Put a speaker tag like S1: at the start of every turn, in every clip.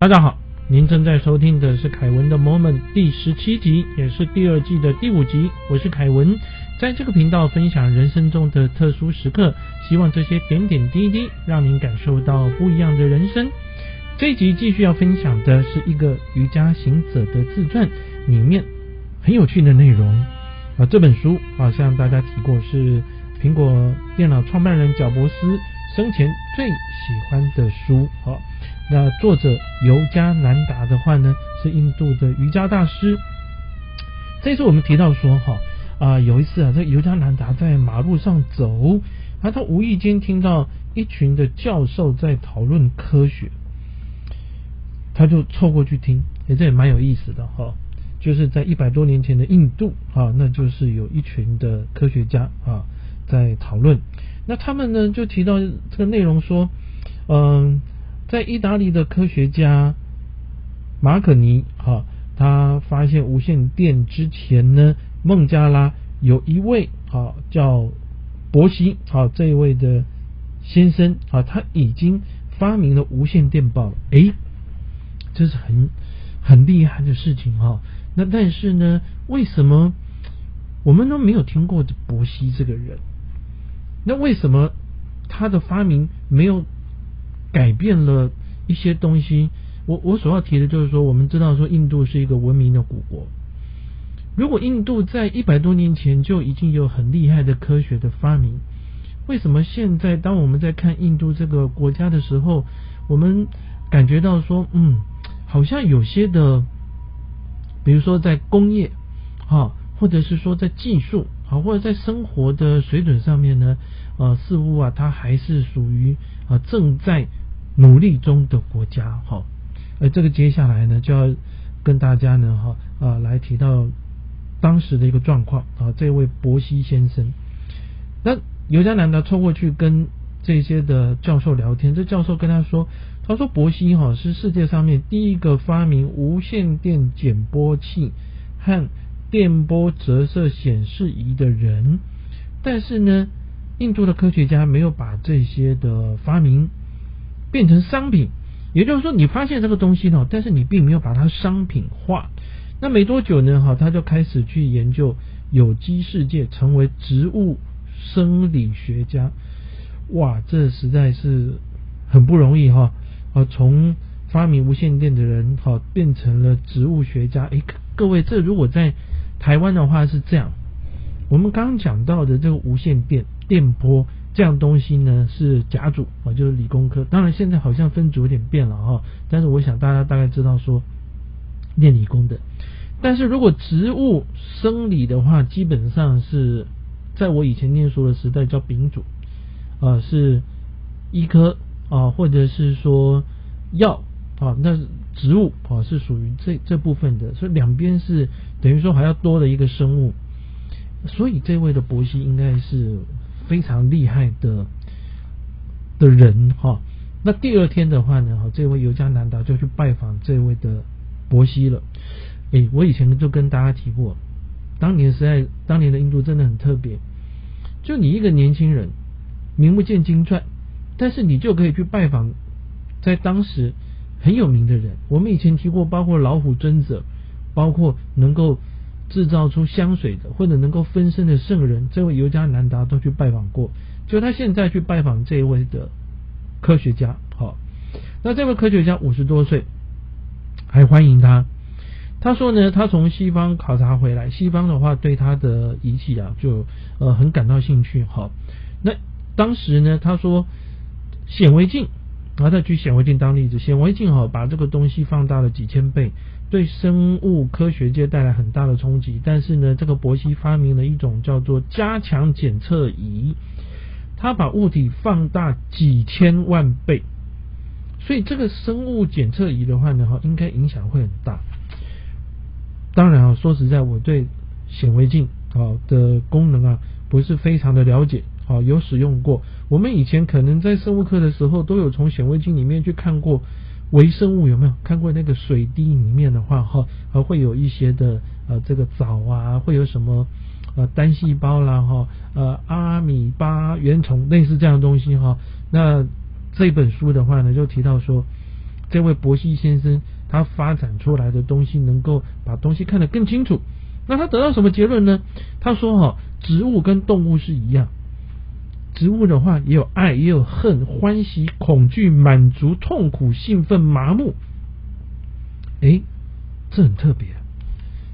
S1: 大家好，您正在收听的是凯文的 Moment 第十七集，也是第二季的第五集。我是凯文，在这个频道分享人生中的特殊时刻，希望这些点点滴滴让您感受到不一样的人生。这一集继续要分享的是一个瑜伽行者的自传，里面很有趣的内容啊。这本书啊，向大家提过是苹果电脑创办人贾伯斯生前最喜欢的书，好。那作者尤加南达的话呢，是印度的瑜伽大师。这次我们提到说，哈啊，有一次啊，这尤加南达在马路上走，啊，他无意间听到一群的教授在讨论科学，他就凑过去听，哎，这也蛮有意思的哈。就是在一百多年前的印度啊，那就是有一群的科学家啊在讨论，那他们呢就提到这个内容说，嗯。在意大利的科学家马可尼哈，他发现无线电之前呢，孟加拉有一位哈叫博西啊这一位的先生啊，他已经发明了无线电报了。诶，这是很很厉害的事情哈。那但是呢，为什么我们都没有听过博西这个人？那为什么他的发明没有？改变了一些东西。我我所要提的就是说，我们知道说印度是一个文明的古国。如果印度在一百多年前就已经有很厉害的科学的发明，为什么现在当我们在看印度这个国家的时候，我们感觉到说，嗯，好像有些的，比如说在工业，哈，或者是说在技术，好，或者在生活的水准上面呢，呃，似乎啊，它还是属于啊正在。努力中的国家，哈，而这个接下来呢，就要跟大家呢，哈啊，来提到当时的一个状况啊。这位伯西先生，那尤加南达凑过去跟这些的教授聊天，这教授跟他说，他说伯西哈是世界上面第一个发明无线电减波器和电波折射显示仪的人，但是呢，印度的科学家没有把这些的发明。变成商品，也就是说，你发现这个东西呢，但是你并没有把它商品化。那没多久呢，哈，他就开始去研究有机世界，成为植物生理学家。哇，这实在是很不容易哈！啊，从发明无线电的人，哈，变成了植物学家。诶，各位，这如果在台湾的话是这样，我们刚刚讲到的这个无线电电波。这样东西呢是甲组啊，就是理工科。当然现在好像分组有点变了哈，但是我想大家大概知道说念理工的。但是如果植物生理的话，基本上是在我以前念书的时代叫丙组啊，是医科啊，或者是说药啊，那植物啊是属于这这部分的，所以两边是等于说还要多的一个生物。所以这位的博西应该是。非常厉害的的人哈，那第二天的话呢，哈，这位尤加南达就去拜访这位的伯西了。诶，我以前就跟大家提过，当年实在当年的印度真的很特别，就你一个年轻人，名不见经传，但是你就可以去拜访在当时很有名的人。我们以前提过，包括老虎尊者，包括能够。制造出香水的，或者能够分身的圣人，这位尤加南达都去拜访过。就他现在去拜访这一位的科学家，好，那这位科学家五十多岁，还欢迎他。他说呢，他从西方考察回来，西方的话对他的仪器啊，就呃很感到兴趣。好，那当时呢，他说显微镜，然后再举显微镜当例子，显微镜哈把这个东西放大了几千倍。对生物科学界带来很大的冲击，但是呢，这个伯希发明了一种叫做加强检测仪，它把物体放大几千万倍，所以这个生物检测仪的话呢，哈，应该影响会很大。当然啊，说实在，我对显微镜啊的功能啊不是非常的了解，啊，有使用过。我们以前可能在生物课的时候都有从显微镜里面去看过。微生物有没有看过那个水滴里面的话哈，还会有一些的呃这个藻啊，会有什么呃单细胞啦哈，呃阿米巴原虫类似这样的东西哈。那这本书的话呢，就提到说，这位伯希先生他发展出来的东西能够把东西看得更清楚。那他得到什么结论呢？他说哈，植物跟动物是一样，植物的话也有爱，也有恨，欢喜、恐惧、满足、痛苦、兴奋、麻木。诶，这很特别。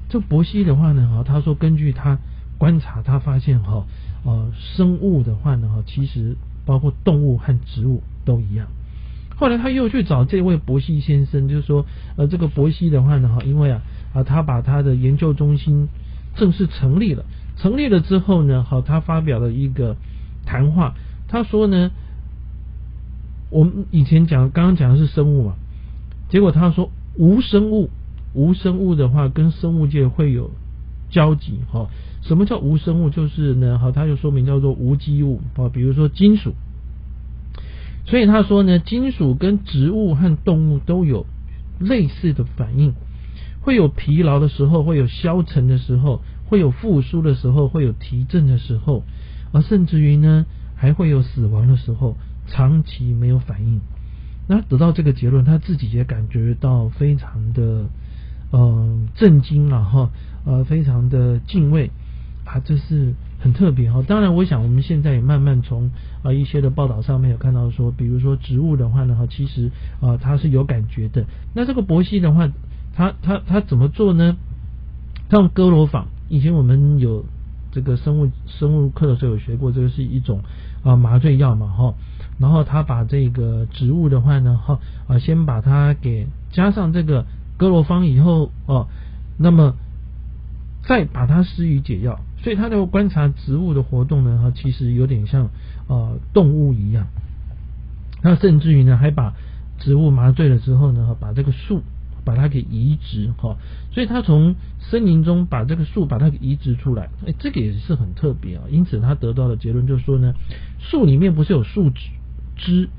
S1: 这伯希的话呢，哈，他说根据他观察，他发现哈，呃，生物的话呢，哈，其实包括动物和植物都一样。后来他又去找这位伯希先生，就是说，呃，这个伯希的话呢，哈，因为啊。啊，他把他的研究中心正式成立了。成立了之后呢，好，他发表了一个谈话。他说呢，我们以前讲，刚刚讲的是生物嘛，结果他说无生物，无生物的话跟生物界会有交集。哈，什么叫无生物？就是呢，好，他就说明叫做无机物啊，比如说金属。所以他说呢，金属跟植物和动物都有类似的反应。会有疲劳的时候，会有消沉的时候，会有复苏的时候，会有提振的时候，而甚至于呢，还会有死亡的时候，长期没有反应。那得到这个结论，他自己也感觉到非常的呃震惊啊哈，呃非常的敬畏啊，这是很特别哈。当然，我想我们现在也慢慢从啊一些的报道上面有看到说，比如说植物的话呢，哈，其实啊它是有感觉的。那这个伯希的话。他他他怎么做呢？他用哥罗芳，以前我们有这个生物生物课的时候有学过，这个是一种啊麻醉药嘛哈。然后他把这个植物的话呢哈啊先把它给加上这个哥罗芳以后哦，那么再把它施予解药。所以他在观察植物的活动呢哈，其实有点像啊动物一样。那甚至于呢还把植物麻醉了之后呢，把这个树。把它给移植哈，所以他从森林中把这个树把它给移植出来，哎，这个也是很特别啊。因此他得到的结论就是说呢，树里面不是有树枝枝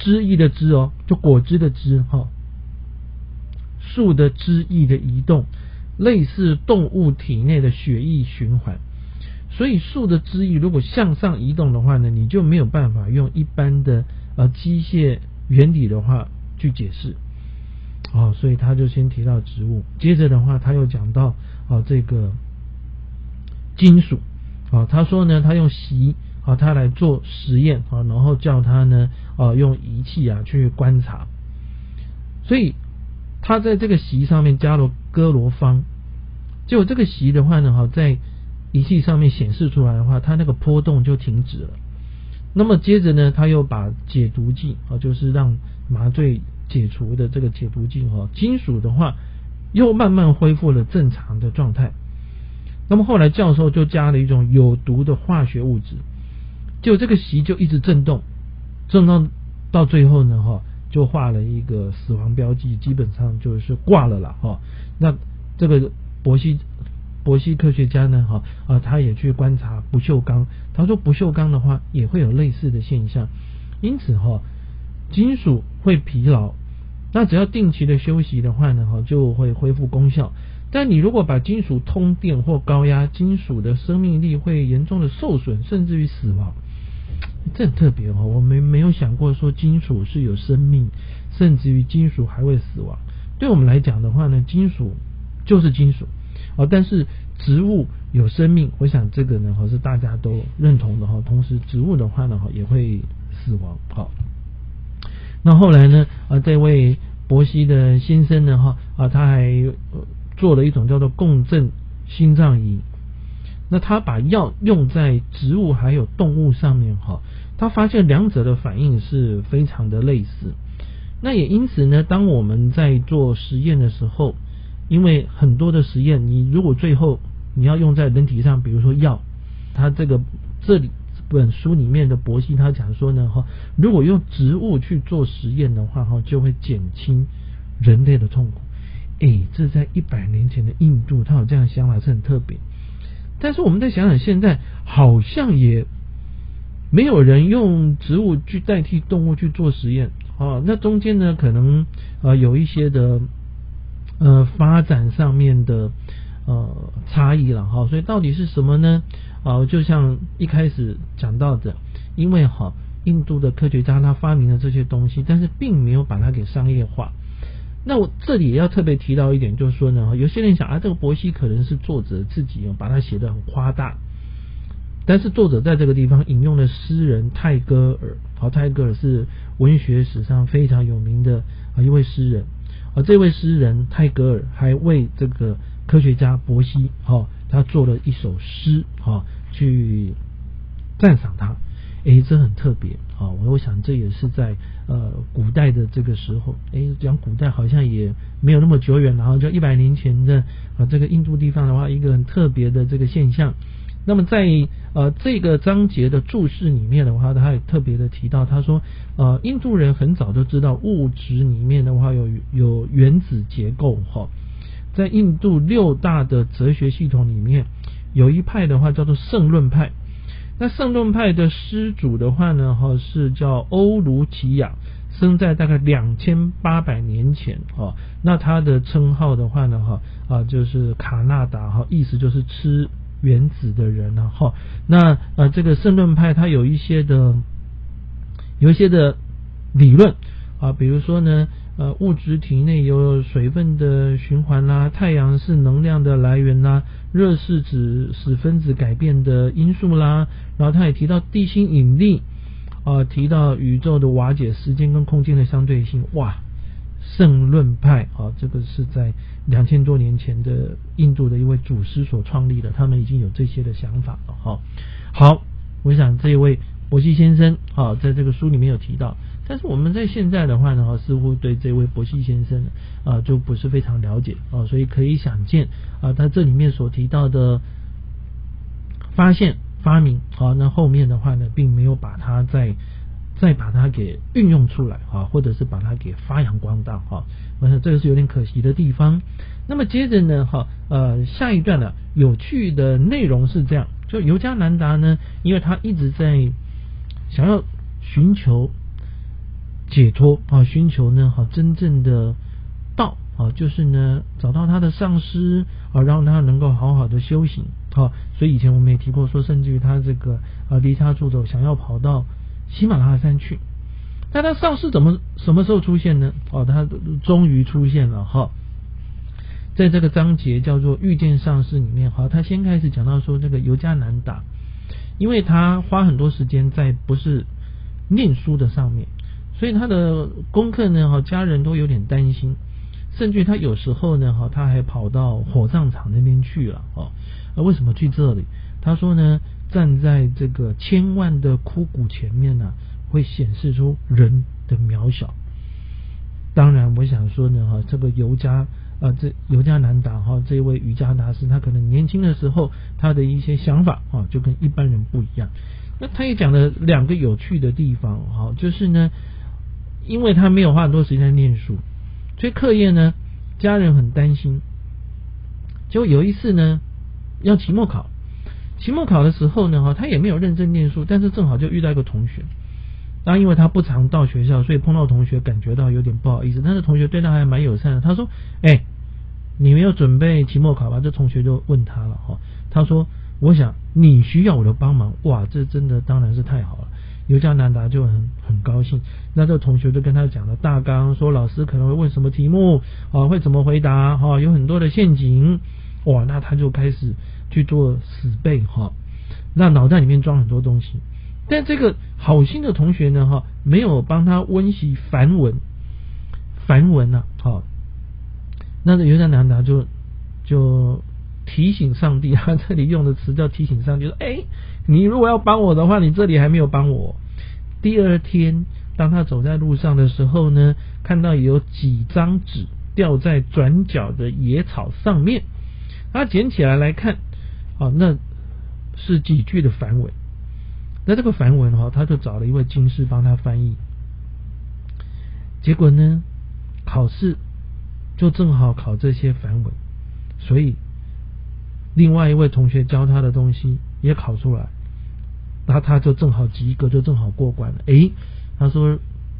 S1: 枝叶的枝哦，就果汁的枝哈，树的枝叶的移动类似动物体内的血液循环，所以树的枝叶如果向上移动的话呢，你就没有办法用一般的呃机械原理的话去解释。哦，所以他就先提到植物，接着的话他又讲到啊这个金属啊，他说呢他用锡啊他来做实验啊，然后叫他呢啊用仪器啊去观察，所以他在这个锡上面加了哥罗芳，结果这个锡的话呢哈在仪器上面显示出来的话，它那个波动就停止了。那么接着呢他又把解毒剂啊，就是让麻醉。解除的这个解毒剂哈，金属的话又慢慢恢复了正常的状态。那么后来教授就加了一种有毒的化学物质，就这个席就一直震动，震动到最后呢哈，就画了一个死亡标记，基本上就是挂了啦哈。那这个伯西伯西科学家呢哈啊，他也去观察不锈钢，他说不锈钢的话也会有类似的现象，因此哈。金属会疲劳，那只要定期的休息的话呢，哈就会恢复功效。但你如果把金属通电或高压，金属的生命力会严重的受损，甚至于死亡。这很特别哦，我们没有想过说金属是有生命，甚至于金属还会死亡。对我们来讲的话呢，金属就是金属哦，但是植物有生命，我想这个呢，哈是大家都认同的哈。同时，植物的话呢，哈也会死亡，好。那后来呢？啊，这位伯西的先生呢？哈啊，他还做了一种叫做共振心脏仪。那他把药用在植物还有动物上面，哈，他发现两者的反应是非常的类似。那也因此呢，当我们在做实验的时候，因为很多的实验，你如果最后你要用在人体上，比如说药，它这个这里。本书里面的博西他讲说呢，哈，如果用植物去做实验的话，哈，就会减轻人类的痛苦。诶，这在一百年前的印度，他有这样的想法是很特别。但是我们再想想，现在好像也没有人用植物去代替动物去做实验啊。那中间呢，可能呃有一些的呃发展上面的呃差异了哈。所以到底是什么呢？啊，就像一开始讲到的，因为哈印度的科学家他发明了这些东西，但是并没有把它给商业化。那我这里也要特别提到一点，就是说呢，有些人想啊，这个伯希可能是作者自己，把它写的很夸大。但是作者在这个地方引用了诗人泰戈尔，好，泰戈尔是文学史上非常有名的啊一位诗人，而，这位诗人泰戈尔还为这个科学家伯希，哈，他做了一首诗，哈，去赞赏他，诶，这很特别，啊，我我想这也是在呃古代的这个时候，诶，讲古代好像也没有那么久远，然后就一百年前的啊这个印度地方的话，一个很特别的这个现象。那么在呃这个章节的注释里面的话，他也特别的提到，他说呃印度人很早就知道物质里面的话有有原子结构哈，在印度六大的哲学系统里面，有一派的话叫做圣论派，那圣论派的师主的话呢哈是叫欧卢奇亚，生在大概两千八百年前哈，那他的称号的话呢哈啊就是卡纳达哈，意思就是吃。原子的人了？哈，那呃，这个圣论派它有一些的，有一些的理论啊，比如说呢，呃，物质体内有水分的循环啦，太阳是能量的来源啦，热是指使分子改变的因素啦，然后他也提到地心引力啊，提到宇宙的瓦解，时间跟空间的相对性，哇！圣论派啊，这个是在两千多年前的印度的一位祖师所创立的，他们已经有这些的想法了哈。好，我想这位伯西先生啊，在这个书里面有提到，但是我们在现在的话呢，似乎对这位伯希先生啊就不是非常了解啊，所以可以想见啊，他这里面所提到的发现、发明啊，那后面的话呢，并没有把它再。再把它给运用出来啊，或者是把它给发扬光大哈，我想这个是有点可惜的地方。那么接着呢，哈呃下一段呢有趣的内容是这样，就尤加南达呢，因为他一直在想要寻求解脱啊，寻求呢哈真正的道啊，就是呢找到他的上师啊，让他能够好好的修行啊。所以以前我们也提过说，甚至于他这个啊离家出走，想要跑到。喜马拉雅山去，但他上市怎么什么时候出现呢？哦，他终于出现了哈，在这个章节叫做遇见上市里面好，他先开始讲到说这个尤加南达，因为他花很多时间在不是念书的上面，所以他的功课呢哈，家人都有点担心，甚至他有时候呢哈，他还跑到火葬场那边去了哦，为什么去这里？他说呢。站在这个千万的枯骨前面呢，会显示出人的渺小。当然，我想说呢，哈，这个尤加啊，这尤加南达哈，这位瑜伽大师，他可能年轻的时候，他的一些想法啊，就跟一般人不一样。那他也讲了两个有趣的地方，哈，就是呢，因为他没有花很多时间念书，所以课业呢，家人很担心。结果有一次呢，要期末考。期末考的时候呢，哈，他也没有认真念书，但是正好就遇到一个同学，然因为他不常到学校，所以碰到同学感觉到有点不好意思。但是同学对他还蛮友善的，他说：“哎，你没有准备期末考吧？”这同学就问他了，哈，他说：“我想你需要我的帮忙。”哇，这真的当然是太好了。尤加南达就很很高兴。那这个同学就跟他讲了大纲，说老师可能会问什么题目，啊，会怎么回答，哈，有很多的陷阱。哇，那他就开始。去做死背哈，那脑袋里面装很多东西，但这个好心的同学呢哈，没有帮他温习梵文，梵文呐，好，那这犹太男的就就提醒上帝，他这里用的词叫提醒上帝，说，哎，你如果要帮我的话，你这里还没有帮我。第二天，当他走在路上的时候呢，看到有几张纸掉在转角的野草上面，他捡起来来看。好，那是几句的梵文。那这个梵文哈，他就找了一位经师帮他翻译。结果呢，考试就正好考这些梵文，所以另外一位同学教他的东西也考出来，那他就正好及格，就正好过关了。诶，他说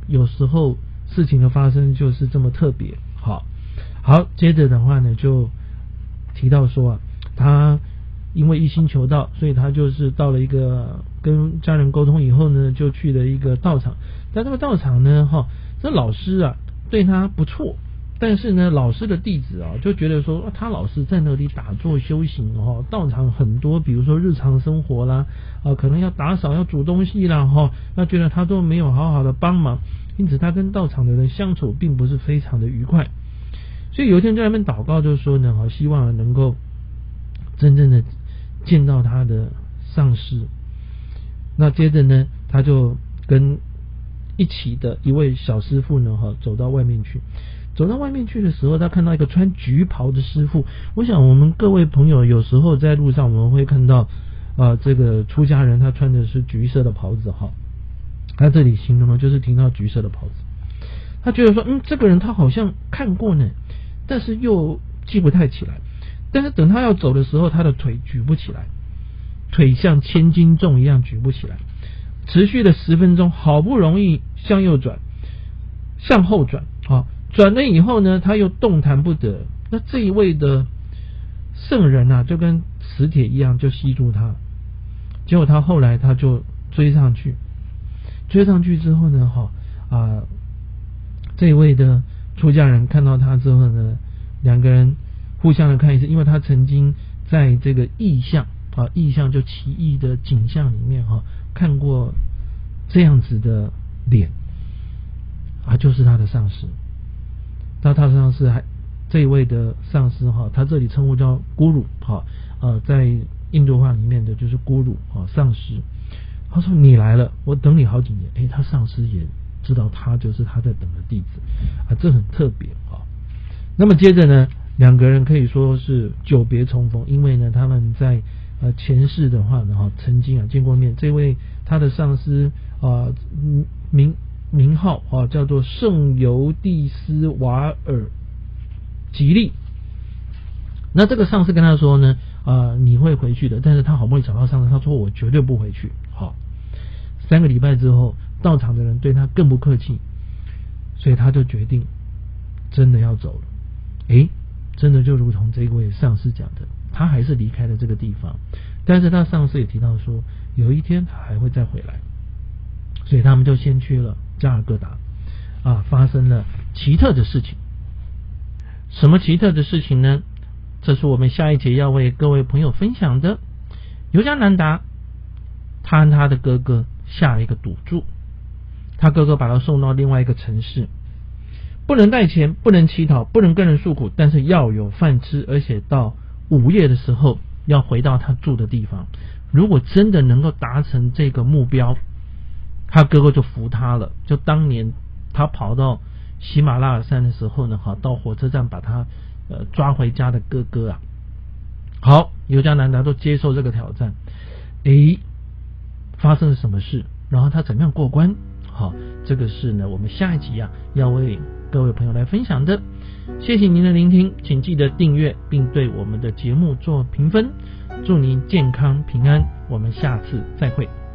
S1: 有时候事情的发生就是这么特别。好，好，接着的话呢，就提到说啊，他。因为一心求道，所以他就是到了一个跟家人沟通以后呢，就去了一个道场。但这个道场呢，哈，这老师啊对他不错。但是呢，老师的弟子啊，就觉得说，他老是在那里打坐修行哦，道场很多，比如说日常生活啦，啊，可能要打扫、要煮东西啦，哈，那觉得他都没有好好的帮忙，因此他跟道场的人相处并不是非常的愉快。所以有一天在那边祷告，就说呢，哈，希望能够真正的见到他的上师。那接着呢，他就跟一起的一位小师傅呢，哈，走到外面去。走到外面去的时候，他看到一个穿橘袍的师傅。我想，我们各位朋友有时候在路上，我们会看到啊，这个出家人他穿的是橘色的袍子哈。他这里形容的就是听到橘色的袍子。他觉得说，嗯，这个人他好像看过呢，但是又记不太起来。但是等他要走的时候，他的腿举不起来，腿像千斤重一样举不起来。持续了十分钟，好不容易向右转，向后转。转了以后呢，他又动弹不得。那这一位的圣人啊，就跟磁铁一样，就吸住他。结果他后来他就追上去，追上去之后呢，哈啊，这一位的出家人看到他之后呢，两个人互相的看一次，因为他曾经在这个异象啊，异象就奇异的景象里面哈，看过这样子的脸，啊，就是他的上司。那他上司还这一位的上司哈，他这里称呼叫咕噜哈，呃，在印度话里面的就是咕噜啊，上司。他说你来了，我等你好几年。哎，他上司也知道他就是他在等的弟子啊，这很特别啊。那么接着呢，两个人可以说是久别重逢，因为呢，他们在呃前世的话呢哈，曾经啊见过面。这位他的上司啊名。名号啊，叫做圣尤蒂斯瓦尔吉利。那这个上司跟他说呢，啊，你会回去的。但是他好不容易找到上司，他说我绝对不回去。好，三个礼拜之后，到场的人对他更不客气，所以他就决定真的要走了。诶，真的就如同这位上司讲的，他还是离开了这个地方。但是他上司也提到说，有一天他还会再回来，所以他们就先去了。加尔各答啊，发生了奇特的事情。什么奇特的事情呢？这是我们下一节要为各位朋友分享的。尤加南达，他和他的哥哥下了一个赌注，他哥哥把他送到另外一个城市，不能带钱，不能乞讨，不能跟人诉苦，但是要有饭吃，而且到午夜的时候要回到他住的地方。如果真的能够达成这个目标，他哥哥就服他了。就当年他跑到喜马拉雅山的时候呢，哈，到火车站把他呃抓回家的哥哥啊。好，尤加南达都接受这个挑战。诶，发生了什么事？然后他怎么样过关？好，这个是呢，我们下一集啊要为各位朋友来分享的。谢谢您的聆听，请记得订阅并对我们的节目做评分。祝您健康平安，我们下次再会。